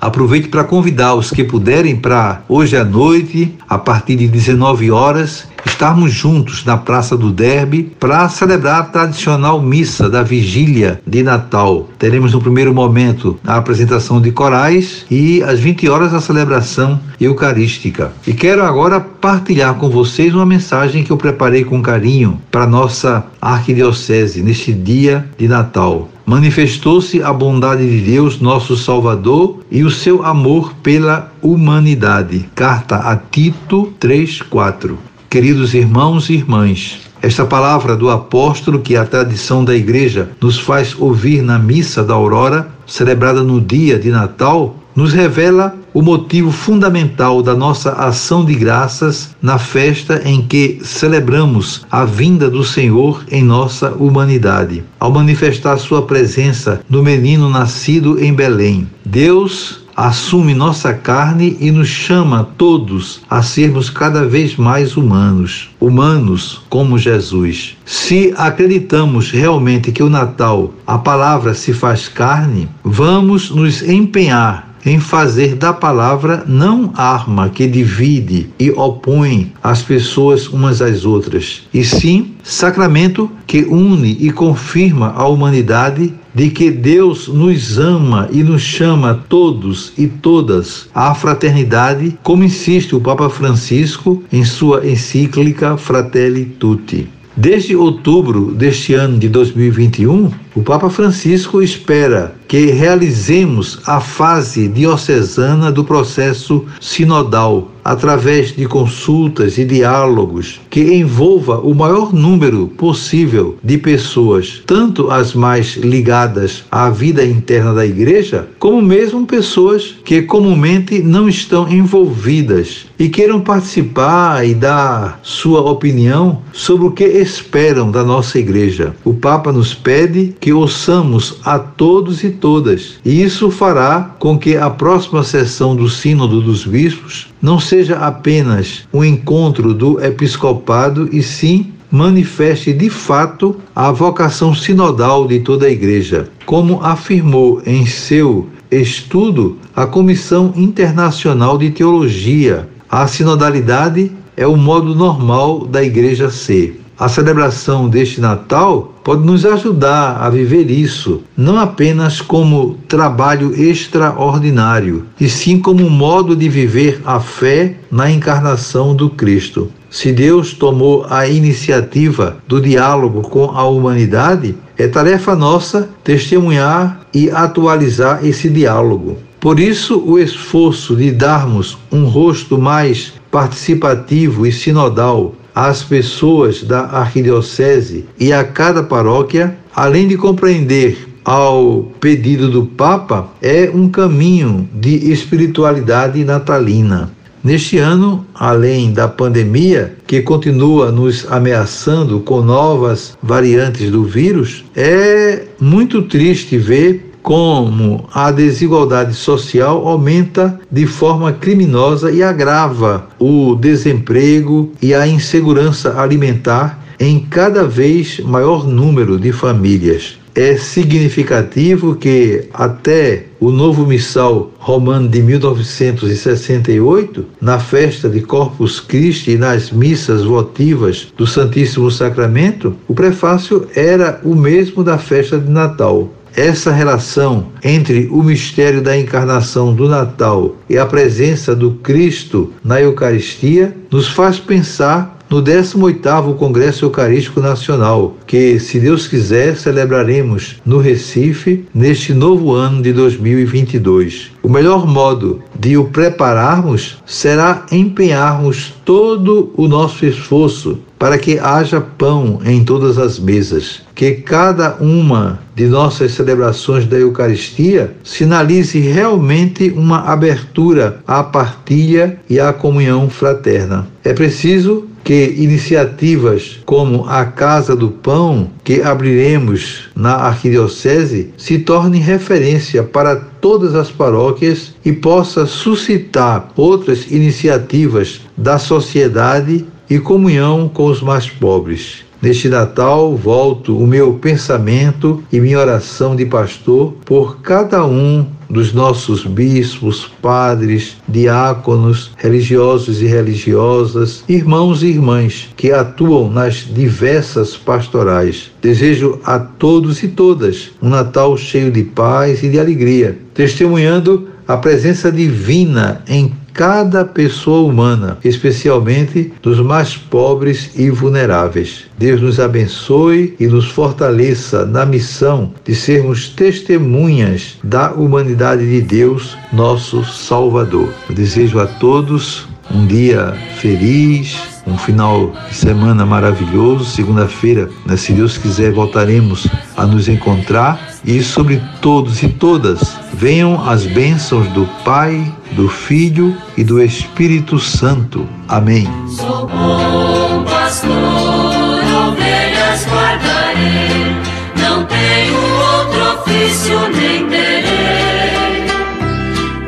Aproveite para convidar os que puderem para hoje à noite, a partir de 19 horas, estarmos juntos na Praça do Derby para celebrar a tradicional missa da vigília de Natal. Teremos no primeiro momento a apresentação de corais e às 20 horas a celebração eucarística. E quero agora partilhar com vocês uma mensagem que eu preparei com carinho para nossa arquidiocese neste dia de Natal manifestou-se a bondade de Deus, nosso Salvador, e o seu amor pela humanidade. Carta a Tito 3:4. Queridos irmãos e irmãs, esta palavra do apóstolo que a tradição da igreja nos faz ouvir na missa da aurora, celebrada no dia de Natal, nos revela o motivo fundamental da nossa ação de graças na festa em que celebramos a vinda do Senhor em nossa humanidade. Ao manifestar sua presença no menino nascido em Belém, Deus assume nossa carne e nos chama todos a sermos cada vez mais humanos, humanos como Jesus. Se acreditamos realmente que o Natal, a palavra se faz carne, vamos nos empenhar em fazer da palavra não arma que divide e opõe as pessoas umas às outras, e sim sacramento que une e confirma a humanidade de que Deus nos ama e nos chama todos e todas à fraternidade, como insiste o Papa Francisco em sua encíclica Fratelli Tutti. Desde outubro deste ano de 2021, o Papa Francisco espera que realizemos a fase diocesana do processo sinodal através de consultas e diálogos que envolva o maior número possível de pessoas, tanto as mais ligadas à vida interna da igreja, como mesmo pessoas que comumente não estão envolvidas e queiram participar e dar sua opinião sobre o que esperam da nossa igreja. O Papa nos pede que ouçamos a todos e todas, e isso fará com que a próxima sessão do Sínodo dos Bispos não seja apenas um encontro do episcopado, e sim manifeste de fato a vocação sinodal de toda a Igreja, como afirmou em seu estudo a Comissão Internacional de Teologia. A sinodalidade é o modo normal da Igreja ser. A celebração deste Natal pode nos ajudar a viver isso, não apenas como trabalho extraordinário, e sim como um modo de viver a fé na encarnação do Cristo. Se Deus tomou a iniciativa do diálogo com a humanidade, é tarefa nossa testemunhar e atualizar esse diálogo. Por isso, o esforço de darmos um rosto mais participativo e sinodal às pessoas da arquidiocese e a cada paróquia, além de compreender ao pedido do Papa, é um caminho de espiritualidade natalina. Neste ano, além da pandemia, que continua nos ameaçando com novas variantes do vírus, é muito triste ver como a desigualdade social aumenta de forma criminosa e agrava o desemprego e a insegurança alimentar em cada vez maior número de famílias. É significativo que até o novo missal romano de 1968, na festa de Corpus Christi e nas missas votivas do Santíssimo Sacramento, o prefácio era o mesmo da festa de Natal. Essa relação entre o mistério da encarnação do Natal e a presença do Cristo na Eucaristia nos faz pensar no 18º Congresso Eucarístico Nacional, que, se Deus quiser, celebraremos no Recife neste novo ano de 2022. O melhor modo de o prepararmos será empenharmos todo o nosso esforço para que haja pão em todas as mesas, que cada uma de nossas celebrações da Eucaristia sinalize realmente uma abertura à partilha e à comunhão fraterna. É preciso que iniciativas como a Casa do Pão, que abriremos na Arquidiocese, se tornem referência para todas as paróquias e possa suscitar outras iniciativas da sociedade e comunhão com os mais pobres. Neste Natal, volto o meu pensamento e minha oração de pastor por cada um dos nossos bispos, padres, diáconos, religiosos e religiosas, irmãos e irmãs que atuam nas diversas pastorais. Desejo a todos e todas um Natal cheio de paz e de alegria, testemunhando a presença divina em cada pessoa humana, especialmente dos mais pobres e vulneráveis. Deus nos abençoe e nos fortaleça na missão de sermos testemunhas da humanidade de Deus, nosso Salvador. Eu desejo a todos um dia feliz, um final de semana maravilhoso. Segunda-feira, né, se Deus quiser, voltaremos a nos encontrar. E sobre todos e todas, venham as bênçãos do Pai, do Filho e do Espírito Santo. Amém. Sou bom pastor, ovelhas guardarei, não tenho outro ofício nem terei.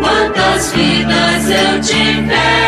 Quantas vidas eu tiver